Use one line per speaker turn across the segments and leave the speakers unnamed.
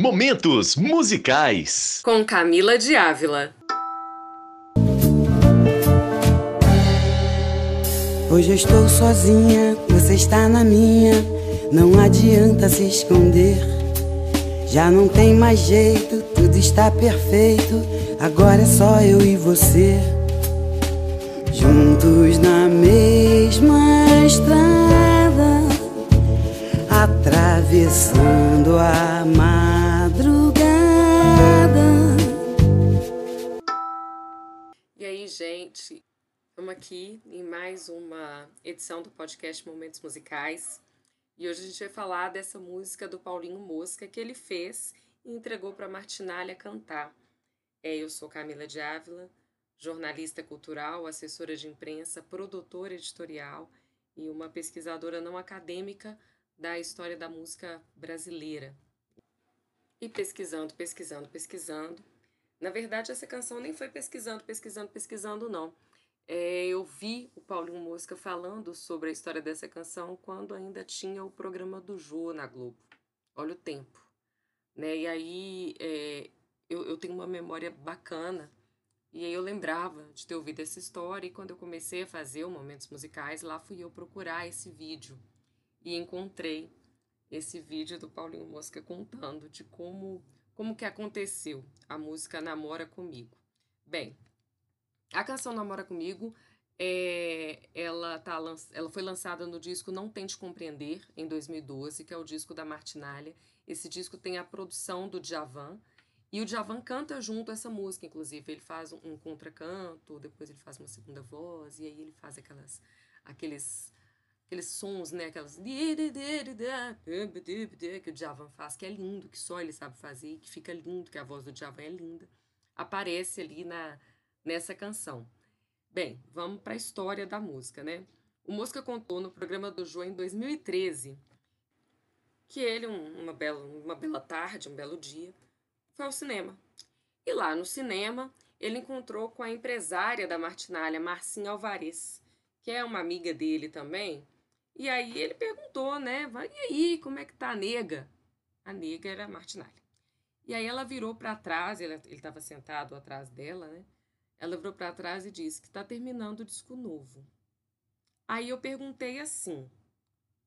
Momentos musicais.
Com Camila de Ávila.
Hoje eu estou sozinha, você está na minha. Não adianta se esconder. Já não tem mais jeito, tudo está perfeito. Agora é só eu e você. Juntos na mesma estrada, atravessando a madrugada.
Gente, estamos aqui em mais uma edição do podcast Momentos Musicais. E hoje a gente vai falar dessa música do Paulinho Mosca que ele fez e entregou para Martinalha cantar. É, eu sou Camila de Ávila, jornalista cultural, assessora de imprensa, produtora editorial e uma pesquisadora não acadêmica da história da música brasileira. E pesquisando, pesquisando, pesquisando. Na verdade, essa canção nem foi pesquisando, pesquisando, pesquisando, não. É, eu vi o Paulinho Mosca falando sobre a história dessa canção quando ainda tinha o programa do Jô na Globo. Olha o tempo. Né? E aí é, eu, eu tenho uma memória bacana. E aí eu lembrava de ter ouvido essa história. E quando eu comecei a fazer o Momentos Musicais, lá fui eu procurar esse vídeo. E encontrei esse vídeo do Paulinho Mosca contando de como, como que aconteceu a música Namora Comigo. Bem, a canção Namora Comigo, é, ela, tá, ela foi lançada no disco Não Tente Compreender, em 2012, que é o disco da Martinalha. Esse disco tem a produção do Djavan, e o Djavan canta junto essa música, inclusive. Ele faz um, um contracanto, depois ele faz uma segunda voz, e aí ele faz aquelas, aqueles, aqueles sons, né? Aquelas... Que o Djavan faz, que é lindo, que só ele sabe fazer, que fica lindo, que a voz do Djavan é linda. Aparece ali na nessa canção. Bem, vamos para a história da música, né? O Mosca contou no programa do Jô em 2013 que ele, um, uma, bela, uma bela tarde, um belo dia, foi ao cinema. E lá no cinema, ele encontrou com a empresária da Martinalha, Marcinha Alvarez, que é uma amiga dele também. E aí ele perguntou, né? E aí, como é que tá a nega? A nega era a Martinalha. E aí ela virou para trás, ele estava sentado atrás dela, né? Ela virou para trás e disse que está terminando o disco novo. Aí eu perguntei assim: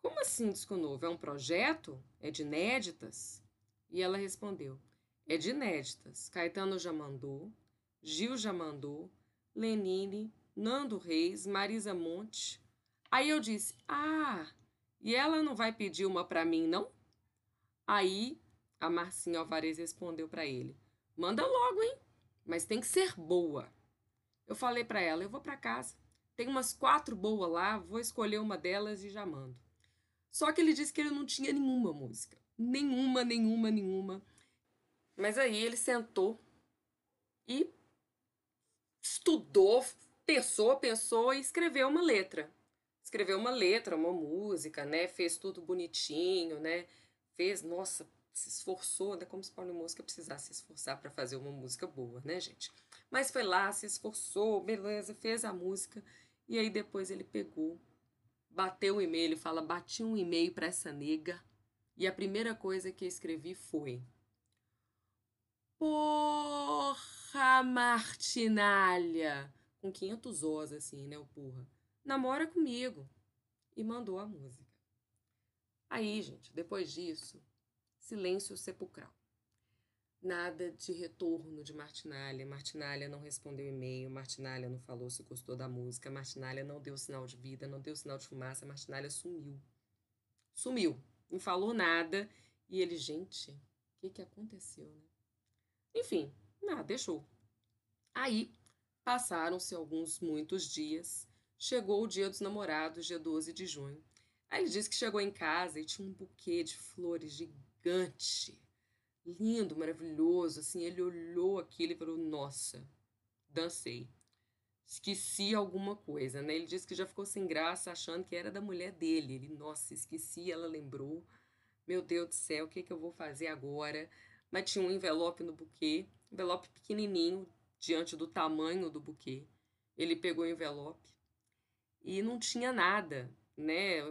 Como assim disco novo? É um projeto? É de inéditas? E ela respondeu: É de inéditas. Caetano já mandou, Gil já mandou, Lenine, Nando Reis, Marisa Monte. Aí eu disse: Ah, e ela não vai pedir uma para mim, não? Aí a Marcinha Alvarez respondeu para ele: Manda logo, hein? mas tem que ser boa. Eu falei para ela, eu vou para casa, tem umas quatro boas lá, vou escolher uma delas e já mando. Só que ele disse que ele não tinha nenhuma música, nenhuma, nenhuma, nenhuma. Mas aí ele sentou e estudou, pensou, pensou e escreveu uma letra. Escreveu uma letra, uma música, né? Fez tudo bonitinho, né? Fez, nossa, se esforçou, né? Como se Paulo Mosca precisasse se esforçar para fazer uma música boa, né, gente? Mas foi lá, se esforçou, beleza, fez a música e aí depois ele pegou, bateu o e-mail, ele fala: bati um e-mail para essa nega e a primeira coisa que escrevi foi: Porra, Martinalha! Com 500 os assim, né, o porra. Namora comigo. E mandou a música. Aí, gente, depois disso, silêncio sepulcral. Nada de retorno de Martinalha. Martinalha não respondeu e-mail, Martinalha não falou se gostou da música, Martinalha não deu sinal de vida, não deu sinal de fumaça, Martinalha sumiu. Sumiu, não falou nada. E ele, gente, o que, que aconteceu, né? Enfim, nada, deixou. Aí, passaram-se alguns, muitos dias. Chegou o dia dos namorados, dia 12 de junho. Aí ele disse que chegou em casa e tinha um buquê de flores gigante lindo, maravilhoso, assim, ele olhou aquilo e falou, nossa, dancei. Esqueci alguma coisa, né? Ele disse que já ficou sem graça, achando que era da mulher dele. Ele, nossa, esqueci, ela lembrou. Meu Deus do céu, o que, que eu vou fazer agora? Mas tinha um envelope no buquê, envelope pequenininho, diante do tamanho do buquê. Ele pegou o envelope e não tinha nada, né?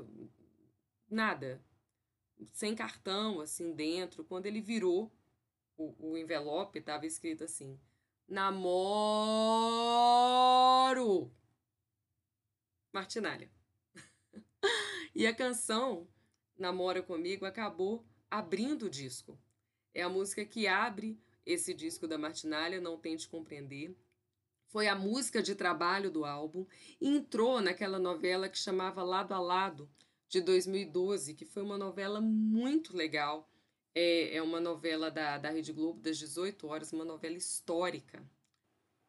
Nada. Sem cartão, assim, dentro. Quando ele virou o, o envelope, estava escrito assim: Namoro! Martinália. e a canção Namora Comigo acabou abrindo o disco. É a música que abre esse disco da Martinália, Não Tente Compreender. Foi a música de trabalho do álbum e entrou naquela novela que chamava Lado a Lado, de 2012, que foi uma novela muito legal. É, é uma novela da, da Rede Globo, das 18 horas, uma novela histórica.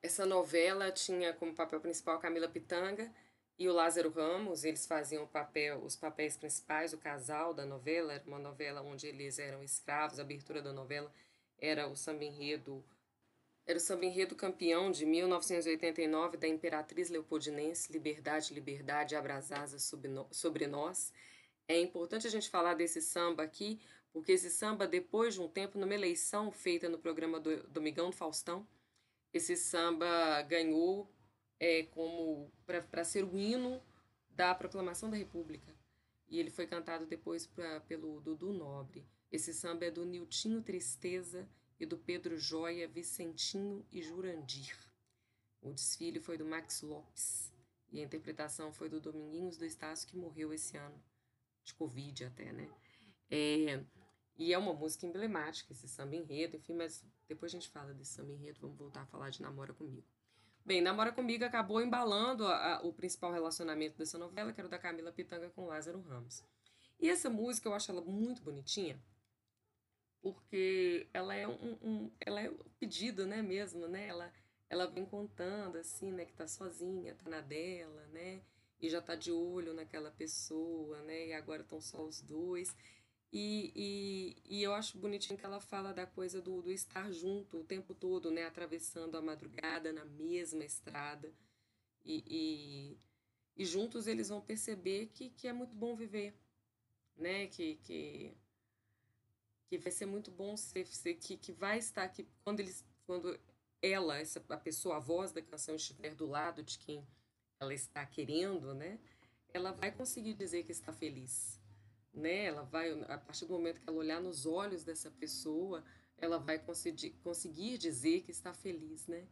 Essa novela tinha como papel principal Camila Pitanga e o Lázaro Ramos, eles faziam papel, os papéis principais, o casal da novela, era uma novela onde eles eram escravos, a abertura da novela era o samba enredo, era o samba enredo campeão de 1989 da Imperatriz Leopoldinense, Liberdade, Liberdade, Abrasasa sobre nós. É importante a gente falar desse samba aqui, porque esse samba, depois de um tempo, numa eleição feita no programa do Domingão do Faustão, esse samba ganhou é, como para ser o hino da proclamação da República. E ele foi cantado depois pra, pelo Dudu Nobre. Esse samba é do Niltinho Tristeza e do Pedro Joia, Vicentinho e Jurandir. O desfile foi do Max Lopes e a interpretação foi do Dominguinhos do Estácio, que morreu esse ano, de Covid até, né? É, e é uma música emblemática, esse samba enredo, enfim, mas depois a gente fala desse samba enredo, vamos voltar a falar de Namora Comigo. Bem, Namora Comigo acabou embalando a, a, o principal relacionamento dessa novela, que era o da Camila Pitanga com Lázaro Ramos. E essa música eu acho ela muito bonitinha, porque ela é um, um ela é um pedido, né, mesmo, né? Ela ela vem contando assim, né, que tá sozinha, tá na dela, né? E já tá de olho naquela pessoa, né? E agora estão só os dois. E, e, e, eu acho bonitinho que ela fala da coisa do, do estar junto o tempo todo, né? Atravessando a madrugada na mesma estrada. E, e, e juntos eles vão perceber que, que é muito bom viver, né? Que, que que vai ser muito bom ser, ser que, que vai estar aqui quando eles quando ela essa a pessoa a voz da canção estiver do lado de quem ela está querendo né ela vai conseguir dizer que está feliz né? Ela vai a partir do momento que ela olhar nos olhos dessa pessoa ela vai conseguir conseguir dizer que está feliz né?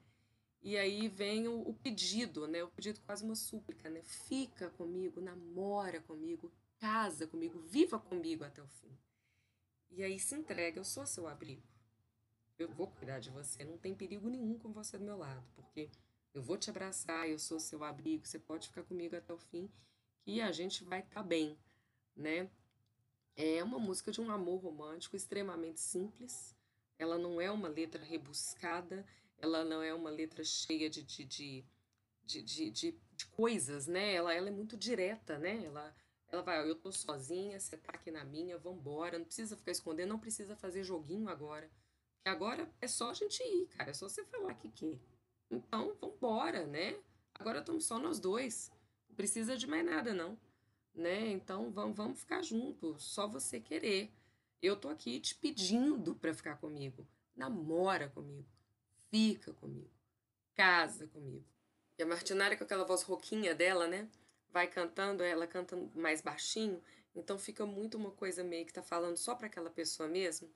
E aí vem o, o pedido né? O pedido quase uma súplica né? Fica comigo namora comigo casa comigo viva comigo até o fim e aí se entrega, eu sou seu abrigo. Eu vou cuidar de você, não tem perigo nenhum com você do meu lado, porque eu vou te abraçar, eu sou seu abrigo, você pode ficar comigo até o fim, que a gente vai estar tá bem, né? É uma música de um amor romântico extremamente simples. Ela não é uma letra rebuscada, ela não é uma letra cheia de, de, de, de, de, de, coisas, né? Ela, ela é muito direta, né? Ela, ela vai, eu tô sozinha, você tá aqui na minha, vambora. Não precisa ficar escondendo, não precisa fazer joguinho agora. Porque agora é só a gente ir, cara. É só você falar que quer. Então, vambora, né? Agora estamos só nós dois. Não precisa de mais nada, não. Né? Então, vamos, vamos ficar juntos. Só você querer. Eu tô aqui te pedindo para ficar comigo. Namora comigo. Fica comigo. Casa comigo. E a Martinária com aquela voz roquinha dela, né? Vai cantando, ela canta mais baixinho, então fica muito uma coisa meio que tá falando só para aquela pessoa mesmo,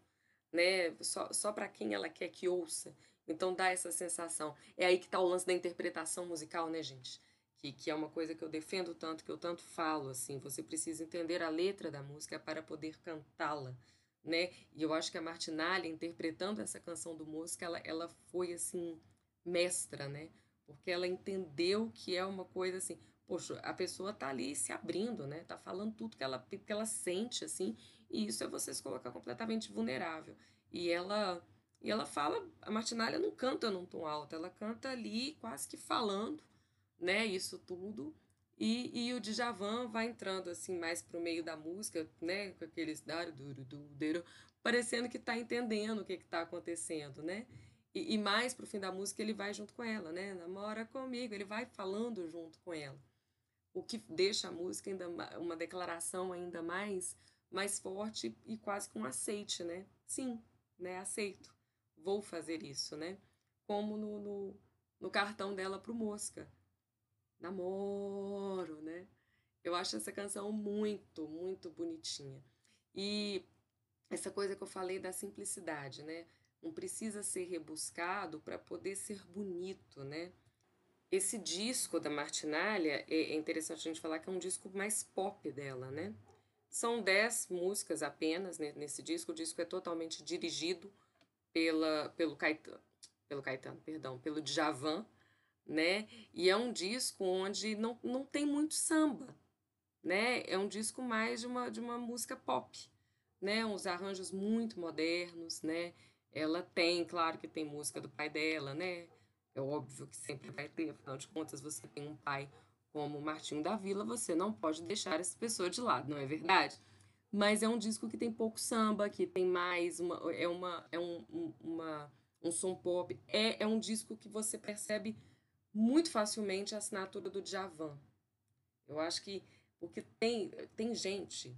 né? Só, só para quem ela quer que ouça. Então dá essa sensação. É aí que tá o lance da interpretação musical, né, gente? Que, que é uma coisa que eu defendo tanto, que eu tanto falo, assim. Você precisa entender a letra da música para poder cantá-la, né? E eu acho que a Martinalha, interpretando essa canção do música, ela, ela foi, assim, mestra, né? Porque ela entendeu que é uma coisa assim poxa, a pessoa tá ali se abrindo, né? Tá falando tudo que ela, que ela sente, assim, e isso é você se colocar completamente vulnerável. E ela e ela fala, a Martinalha não canta num tom alto, ela canta ali quase que falando, né, isso tudo. E, e o Djavan vai entrando assim mais pro meio da música, né, com aqueles parecendo que está entendendo o que está acontecendo, né? E, e mais pro fim da música ele vai junto com ela, né? Namora comigo, ele vai falando junto com ela. O que deixa a música ainda uma declaração ainda mais mais forte e quase com um aceite, né? Sim, né? Aceito. Vou fazer isso, né? Como no, no, no cartão dela pro Mosca. Namoro, né? Eu acho essa canção muito, muito bonitinha. E essa coisa que eu falei da simplicidade, né? Não precisa ser rebuscado para poder ser bonito, né? Esse disco da Martinalha é, é interessante a gente falar que é um disco mais pop dela, né? São dez músicas apenas né, nesse disco. O disco é totalmente dirigido pela, pelo Caetano, pelo Caetano, perdão, pelo Djavan, né? E é um disco onde não, não tem muito samba, né? É um disco mais de uma, de uma música pop, né? Uns arranjos muito modernos, né? Ela tem, claro que tem música do pai dela, né? É óbvio que sempre vai ter, afinal de contas, você tem um pai como Martinho da Vila, você não pode deixar essa pessoa de lado, não é verdade? Mas é um disco que tem pouco samba, que tem mais uma é uma é um, um, uma, um som pop, é, é um disco que você percebe muito facilmente a assinatura do Djavan. Eu acho que porque tem tem gente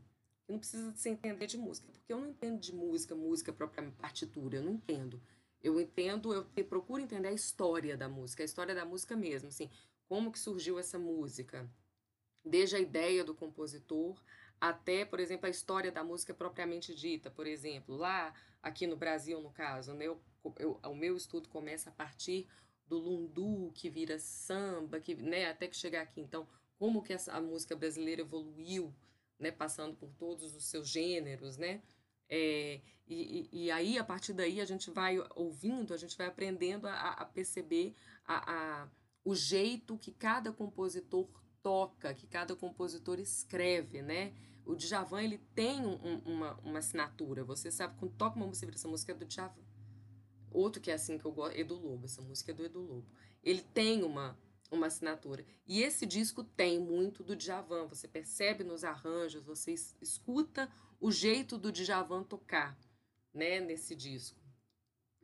que não precisa se entender de música, porque eu não entendo de música, música própria partitura, eu não entendo. Eu entendo, eu procuro entender a história da música, a história da música mesmo, assim, como que surgiu essa música, desde a ideia do compositor até, por exemplo, a história da música propriamente dita, por exemplo, lá aqui no Brasil, no caso, né, eu, eu, o meu estudo começa a partir do lundu, que vira samba, que, né, até que chegar aqui. Então, como que essa, a música brasileira evoluiu, né, passando por todos os seus gêneros, né? É, e, e, aí, a partir daí, a gente vai ouvindo, a gente vai aprendendo a, a perceber a, a o jeito que cada compositor toca, que cada compositor escreve, né? O Djavan, ele tem um, uma, uma assinatura. Você sabe, quando toca uma música, essa música é do Djavan. Outro que é assim que eu gosto, Edu Lobo, essa música é do Edu Lobo. Ele tem uma, uma assinatura. E esse disco tem muito do Djavan. Você percebe nos arranjos, você escuta o jeito do Djavan tocar, né, nesse disco.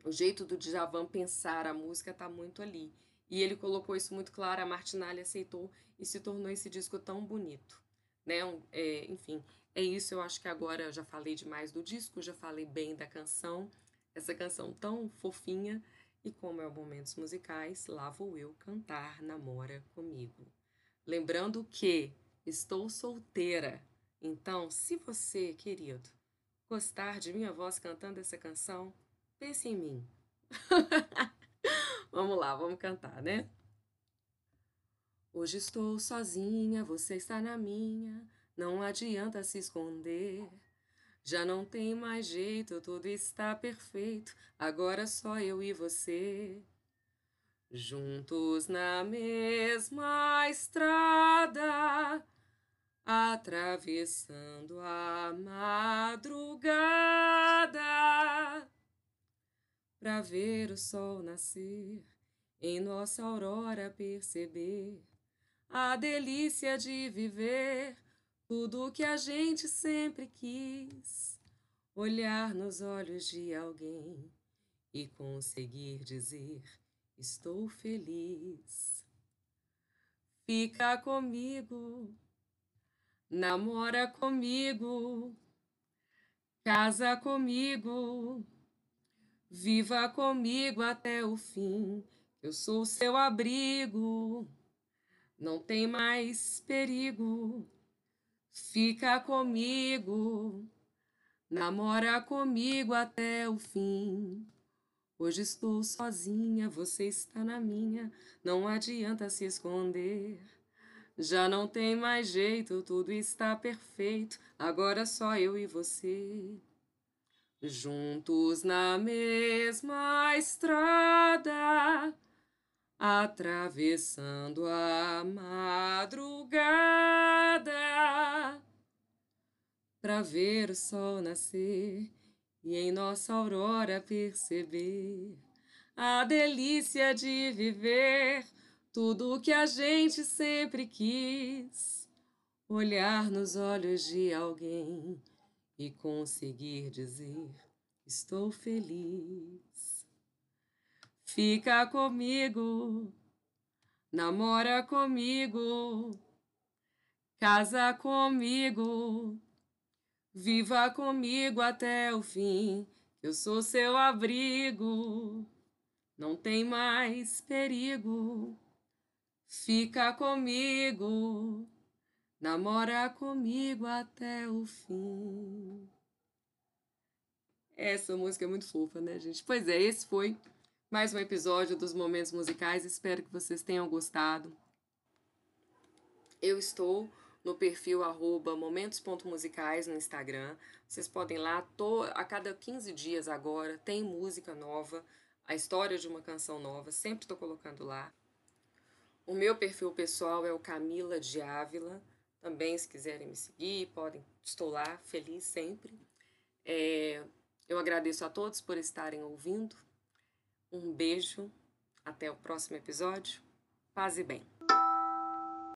O jeito do Djavan pensar a música está muito ali. E ele colocou isso muito claro, a Martinalha aceitou e se tornou esse disco tão bonito. Né? É, enfim, é isso. Eu acho que agora já falei demais do disco, já falei bem da canção, essa canção tão fofinha. E como é o Momentos Musicais, lá vou eu cantar Namora Comigo. Lembrando que estou solteira. Então, se você, querido, gostar de minha voz cantando essa canção, pense em mim. Vamos lá, vamos cantar, né? Hoje estou sozinha, você está na minha, não adianta se esconder. Já não tem mais jeito, tudo está perfeito, agora só eu e você. Juntos na mesma estrada, atravessando a madrugada para ver o sol nascer, em nossa aurora perceber a delícia de viver tudo que a gente sempre quis, olhar nos olhos de alguém e conseguir dizer: Estou feliz. Fica comigo, namora comigo, casa comigo Viva comigo até o fim, eu sou seu abrigo. Não tem mais perigo. Fica comigo, namora comigo até o fim. Hoje estou sozinha, você está na minha, não adianta se esconder. Já não tem mais jeito, tudo está perfeito, agora só eu e você. Juntos na mesma estrada, atravessando a madrugada, para ver o sol nascer e em nossa aurora perceber a delícia de viver tudo o que a gente sempre quis, olhar nos olhos de alguém e conseguir dizer: estou feliz. Fica comigo, namora comigo, casa comigo, viva comigo até o fim, eu sou seu abrigo, não tem mais perigo. Fica comigo, namora comigo até o fim. Essa música é muito fofa, né, gente? Pois é, esse foi mais um episódio dos Momentos Musicais. Espero que vocês tenham gostado. Eu estou no perfil momentos.musicais no Instagram. Vocês podem lá, tô, a cada 15 dias agora tem música nova, a história de uma canção nova, sempre estou colocando lá. O meu perfil pessoal é o Camila de Ávila. Também, se quiserem me seguir, podem. Estou lá, feliz sempre. É, eu agradeço a todos por estarem ouvindo. Um beijo. Até o próximo episódio. Paz e bem.